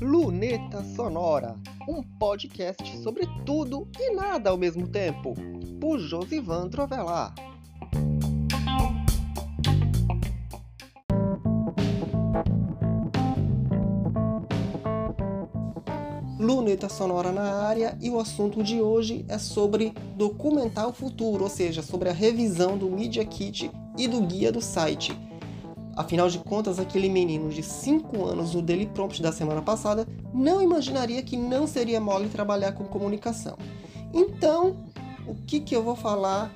Luneta Sonora, um podcast sobre tudo e nada ao mesmo tempo, por Josivan Trovelar. Luneta Sonora na área e o assunto de hoje é sobre documentar o futuro, ou seja, sobre a revisão do Media Kit e do guia do site. Afinal de contas, aquele menino de 5 anos no Daily Prompt da semana passada não imaginaria que não seria mole trabalhar com comunicação. Então, o que, que eu vou falar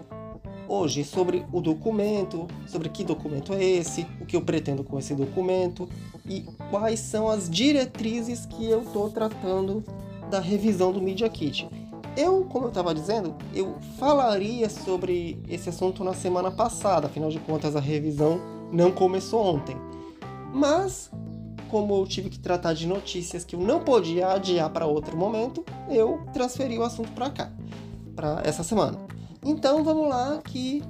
hoje sobre o documento, sobre que documento é esse, o que eu pretendo com esse documento e quais são as diretrizes que eu estou tratando da revisão do Media Kit. Eu, como eu estava dizendo, eu falaria sobre esse assunto na semana passada, afinal de contas a revisão não começou ontem. Mas, como eu tive que tratar de notícias que eu não podia adiar para outro momento, eu transferi o assunto para cá, para essa semana. Então vamos lá que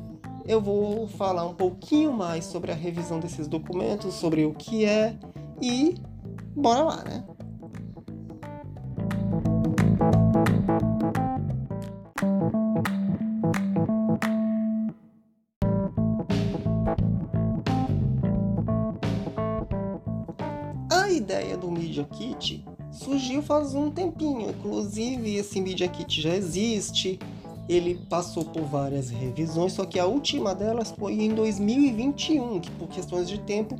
eu vou falar um pouquinho mais sobre a revisão desses documentos, sobre o que é e bora lá, né? Ideia do Media Kit surgiu faz um tempinho, inclusive esse Media Kit já existe, ele passou por várias revisões, só que a última delas foi em 2021, que por questões de tempo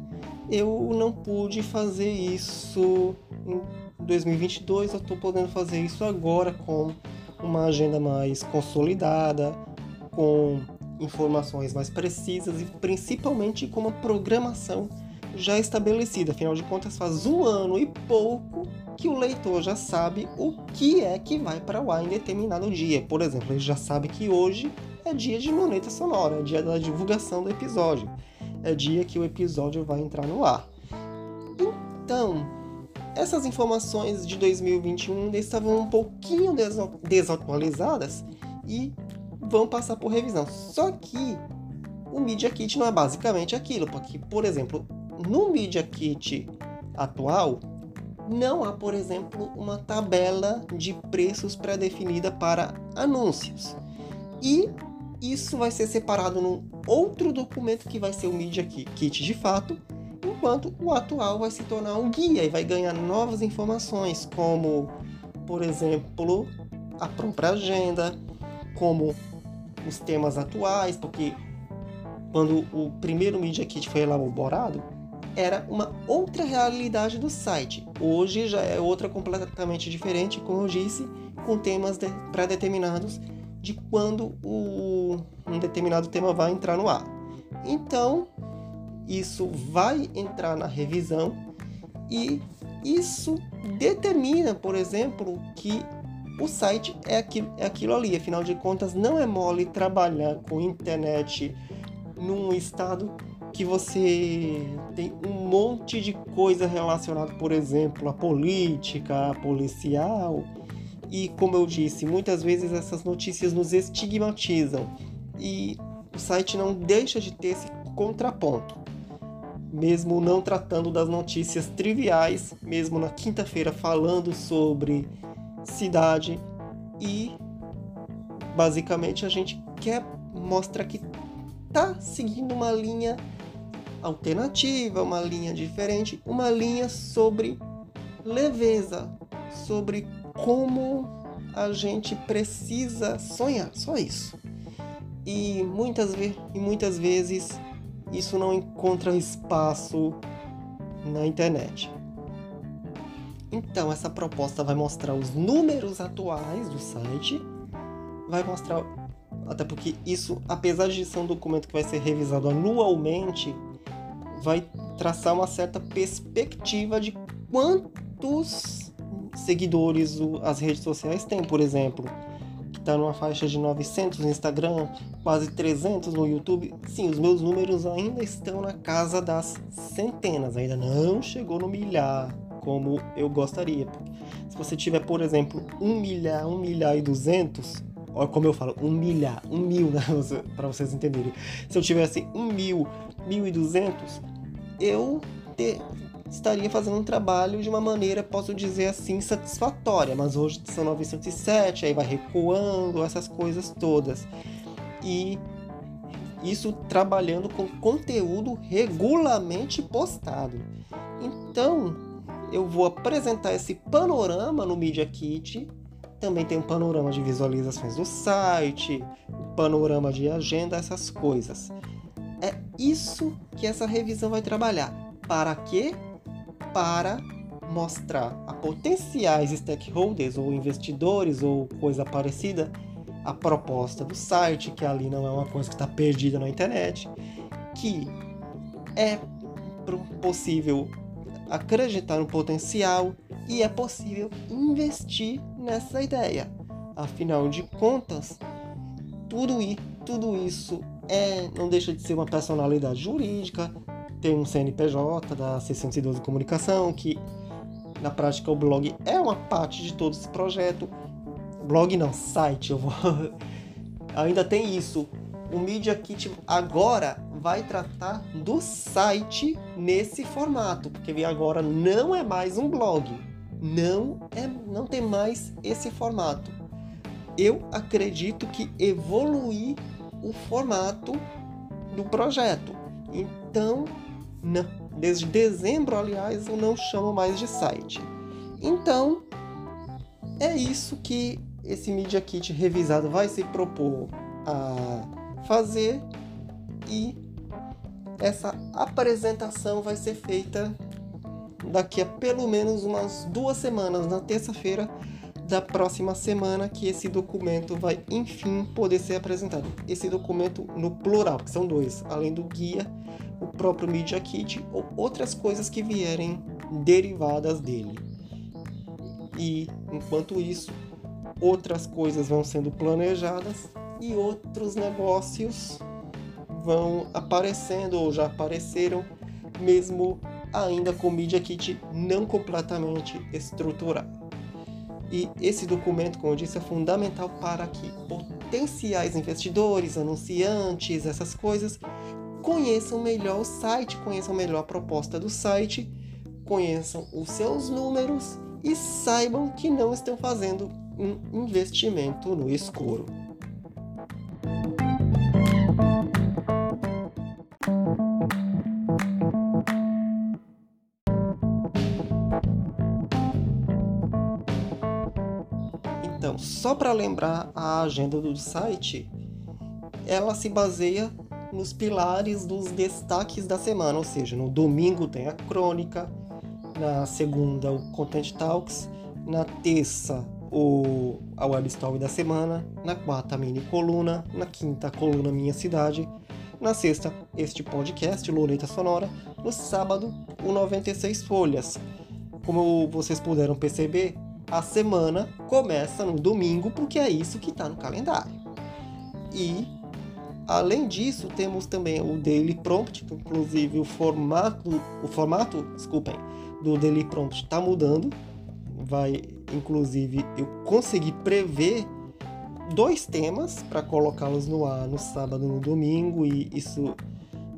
eu não pude fazer isso em 2022, eu estou podendo fazer isso agora com uma agenda mais consolidada, com informações mais precisas e principalmente com uma programação já estabelecida. Afinal de contas, faz um ano e pouco que o leitor já sabe o que é que vai para o ar em determinado dia. Por exemplo, ele já sabe que hoje é dia de moneta sonora, é dia da divulgação do episódio, é dia que o episódio vai entrar no ar. Então, essas informações de 2021 estavam um pouquinho desatualizadas e vão passar por revisão. Só que o Media Kit não é basicamente aquilo, porque, por exemplo, no Media Kit atual, não há, por exemplo, uma tabela de preços pré-definida para anúncios. E isso vai ser separado num outro documento que vai ser o Media Kit de fato, enquanto o atual vai se tornar um guia e vai ganhar novas informações, como, por exemplo, a própria agenda, como os temas atuais, porque quando o primeiro Media Kit foi elaborado, era uma outra realidade do site. Hoje já é outra completamente diferente, como eu disse, com temas de, pré-determinados de quando o, um determinado tema vai entrar no ar. Então, isso vai entrar na revisão e isso determina, por exemplo, que o site é aquilo, é aquilo ali. Afinal de contas, não é mole trabalhar com internet num estado que você tem um monte de coisa relacionada, por exemplo, à política, à policial. E como eu disse, muitas vezes essas notícias nos estigmatizam e o site não deixa de ter esse contraponto. Mesmo não tratando das notícias triviais, mesmo na quinta-feira falando sobre cidade e basicamente a gente quer mostrar que tá seguindo uma linha alternativa, uma linha diferente, uma linha sobre leveza, sobre como a gente precisa sonhar, só isso. E muitas, e muitas vezes isso não encontra espaço na internet. Então, essa proposta vai mostrar os números atuais do site, vai mostrar, até porque isso, apesar de ser um documento que vai ser revisado anualmente, vai traçar uma certa perspectiva de quantos seguidores as redes sociais têm, por exemplo, que está numa faixa de 900 no Instagram, quase 300 no YouTube. Sim, os meus números ainda estão na casa das centenas, ainda não chegou no milhar como eu gostaria. Se você tiver, por exemplo, um milhar, um milhar e duzentos, olha como eu falo, um milhar, um mil, né, para vocês entenderem. Se eu tivesse um mil, mil e duzentos, eu estaria fazendo um trabalho de uma maneira, posso dizer assim, satisfatória. Mas hoje são 907, aí vai recuando, essas coisas todas. E isso trabalhando com conteúdo regularmente postado. Então, eu vou apresentar esse panorama no Media Kit. Também tem um panorama de visualizações do site, um panorama de agenda, essas coisas. Isso que essa revisão vai trabalhar. Para quê? Para mostrar a potenciais stakeholders ou investidores ou coisa parecida a proposta do site, que ali não é uma coisa que está perdida na internet, que é possível acreditar no potencial e é possível investir nessa ideia. Afinal de contas, tudo, tudo isso é, não deixa de ser uma personalidade jurídica, tem um CNPJ da 612 Comunicação, que na prática o blog é uma parte de todo esse projeto blog não, site, eu vou. Ainda tem isso. O Media Kit agora vai tratar do site nesse formato, porque agora não é mais um blog. Não é, não tem mais esse formato. Eu acredito que evoluir o formato do projeto. Então, não, desde dezembro, aliás, eu não chamo mais de site. Então, é isso que esse Media Kit revisado vai se propor a fazer e essa apresentação vai ser feita daqui a pelo menos umas duas semanas, na terça-feira da próxima semana, que esse documento vai enfim poder ser apresentado. Esse documento no plural, que são dois, além do guia, o próprio Media Kit ou outras coisas que vierem derivadas dele. E enquanto isso, outras coisas vão sendo planejadas e outros negócios vão aparecendo ou já apareceram, mesmo ainda com o Media Kit não completamente estruturado. E esse documento, como eu disse, é fundamental para que potenciais investidores, anunciantes, essas coisas, conheçam melhor o site, conheçam melhor a proposta do site, conheçam os seus números e saibam que não estão fazendo um investimento no escuro. Então, só para lembrar a agenda do site, ela se baseia nos pilares dos destaques da semana, ou seja, no domingo tem a crônica, na segunda o Content Talks, na terça o, a web story da semana, na quarta a mini coluna, na quinta a coluna Minha Cidade, na sexta este podcast Loreta Sonora, no sábado o 96 folhas. Como vocês puderam perceber, a semana começa no domingo porque é isso que está no calendário. E além disso, temos também o Daily Prompt, inclusive o formato, o formato, desculpem, do Daily Prompt está mudando. Vai Inclusive, eu consegui prever dois temas para colocá-los no ar no sábado e no domingo e isso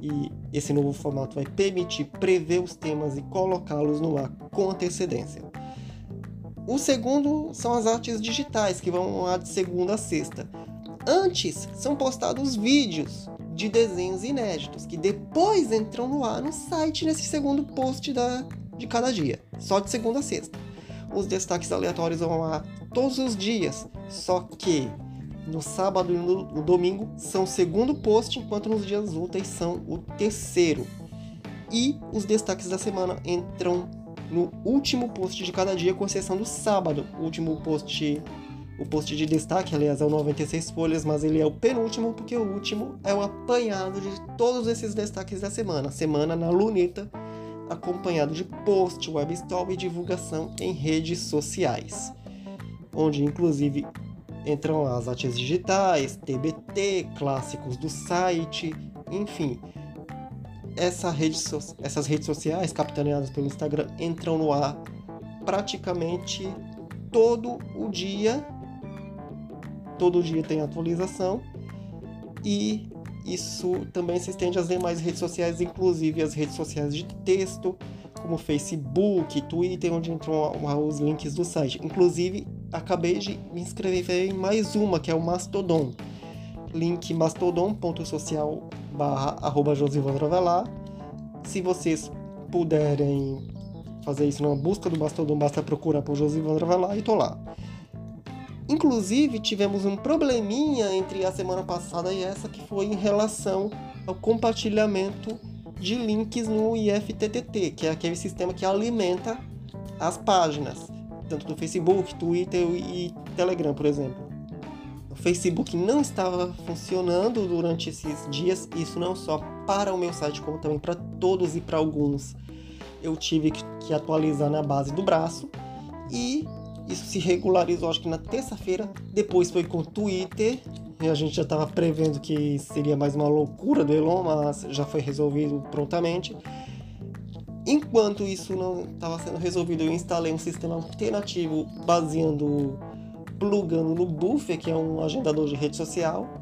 e esse novo formato vai permitir prever os temas e colocá-los no ar com antecedência. O segundo são as artes digitais que vão lá de segunda a sexta. Antes são postados vídeos de desenhos inéditos que depois entram no ar no site nesse segundo post da, de cada dia, só de segunda a sexta os destaques aleatórios vão lá todos os dias, só que no sábado e no domingo são o segundo post, enquanto nos dias úteis são o terceiro. E os destaques da semana entram no último post de cada dia, com exceção do sábado. O último post, o post de destaque, aliás, é o 96 folhas, mas ele é o penúltimo, porque o último é o apanhado de todos esses destaques da semana. Semana na luneta acompanhado de post, web story e divulgação em redes sociais, onde inclusive entram as artes digitais, TBT, clássicos do site, enfim. Essa rede so essas redes sociais, capitaneadas pelo Instagram, entram no ar praticamente todo o dia. Todo dia tem atualização e isso também se estende às demais redes sociais, inclusive as redes sociais de texto, como Facebook, Twitter, onde entram os links do site. Inclusive, acabei de me inscrever em mais uma, que é o Mastodon. Link mastodon.social barra arroba Se vocês puderem fazer isso na busca do Mastodon, basta procurar por Josivandro Velar e tô lá. Inclusive, tivemos um probleminha entre a semana passada e essa, que foi em relação ao compartilhamento de links no IFTTT, que é aquele sistema que alimenta as páginas, tanto do Facebook, Twitter e Telegram, por exemplo. O Facebook não estava funcionando durante esses dias, isso não só para o meu site, como também para todos e para alguns. Eu tive que atualizar na base do braço e isso se regularizou, acho que na terça-feira. Depois foi com o Twitter. E a gente já estava prevendo que seria mais uma loucura do Elon, mas já foi resolvido prontamente. Enquanto isso não estava sendo resolvido, eu instalei um sistema alternativo baseando, plugando no Buffer, que é um agendador de rede social.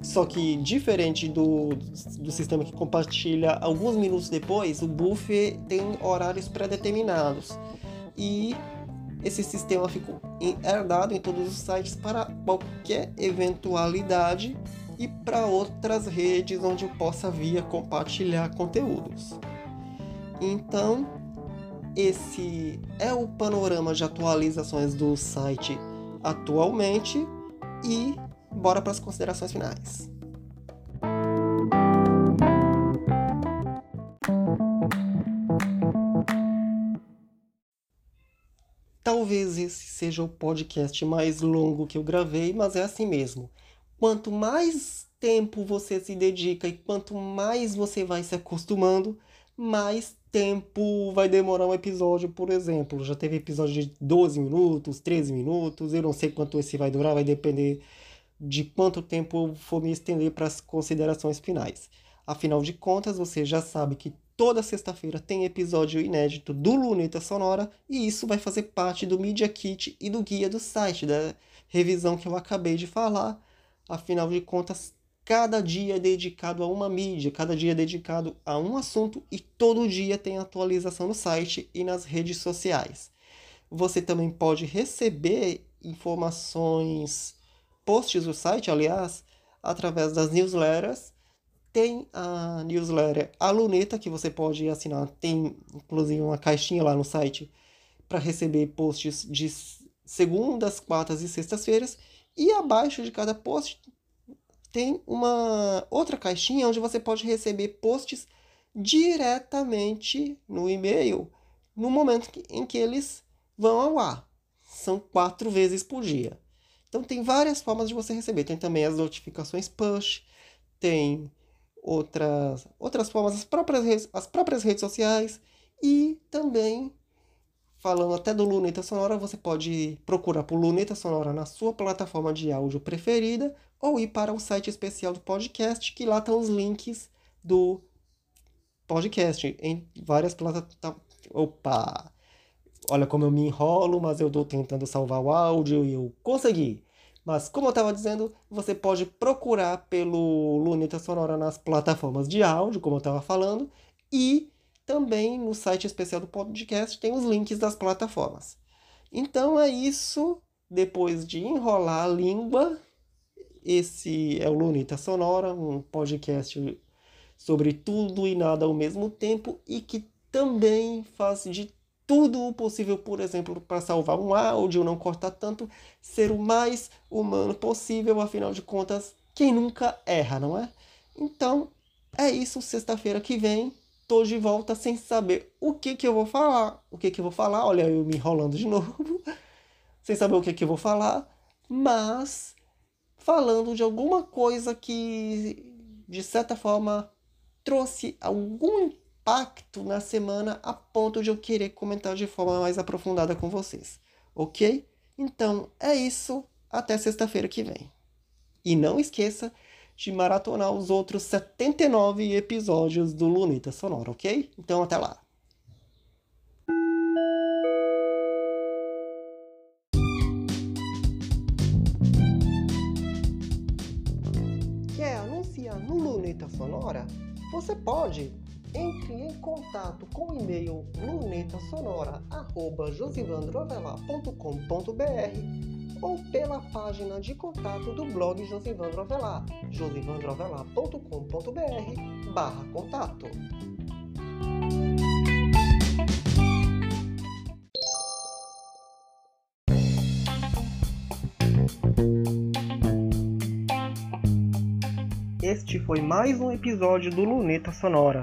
Só que diferente do, do sistema que compartilha alguns minutos depois, o Buffer tem horários pré-determinados. E esse sistema ficou herdado em todos os sites para qualquer eventualidade e para outras redes onde eu possa via compartilhar conteúdos. Então, esse é o panorama de atualizações do site atualmente e bora para as considerações finais. Talvez esse seja o podcast mais longo que eu gravei, mas é assim mesmo. Quanto mais tempo você se dedica e quanto mais você vai se acostumando, mais tempo vai demorar um episódio, por exemplo. Já teve episódio de 12 minutos, 13 minutos, eu não sei quanto esse vai durar, vai depender de quanto tempo eu for me estender para as considerações finais. Afinal de contas, você já sabe que toda sexta-feira tem episódio inédito do Luneta Sonora e isso vai fazer parte do Media Kit e do guia do site, da revisão que eu acabei de falar. Afinal de contas, cada dia é dedicado a uma mídia, cada dia é dedicado a um assunto e todo dia tem atualização no site e nas redes sociais. Você também pode receber informações, posts do site, aliás, através das newsletters tem a newsletter A Luneta, que você pode assinar. Tem inclusive uma caixinha lá no site para receber posts de segundas, quartas e sextas-feiras. E abaixo de cada post tem uma outra caixinha onde você pode receber posts diretamente no e-mail no momento em que eles vão ao ar. São quatro vezes por dia. Então tem várias formas de você receber. Tem também as notificações push, tem outras, outras formas, as próprias, as próprias redes sociais e também, falando até do Luneta Sonora, você pode procurar por Luneta Sonora na sua plataforma de áudio preferida ou ir para o site especial do podcast, que lá estão os links do podcast em várias plataformas. Opa! Olha como eu me enrolo, mas eu estou tentando salvar o áudio e eu consegui. Mas, como eu estava dizendo, você pode procurar pelo Luneta Sonora nas plataformas de áudio, como eu estava falando, e também no site especial do podcast tem os links das plataformas. Então é isso. Depois de enrolar a língua, esse é o Luneta Sonora, um podcast sobre tudo e nada ao mesmo tempo e que também faz de tudo o possível, por exemplo, para salvar um áudio, não cortar tanto, ser o mais humano possível, afinal de contas, quem nunca erra, não é? Então, é isso, sexta-feira que vem, tô de volta sem saber o que que eu vou falar. O que que eu vou falar? Olha, eu me enrolando de novo, sem saber o que que eu vou falar, mas falando de alguma coisa que de certa forma trouxe algum impacto na semana a ponto de eu querer comentar de forma mais aprofundada com vocês, ok? Então é isso, até sexta-feira que vem. E não esqueça de maratonar os outros 79 episódios do Lunita Sonora, ok? Então até lá. Quer anunciar no Lunita? Sonora, você pode entre em contato com o e-mail lunetasonora.josivandroavelar.com.br ou pela página de contato do blog Josivandro Avelar, josivandroavelar.com.br barra contato. Este foi mais um episódio do Luneta Sonora.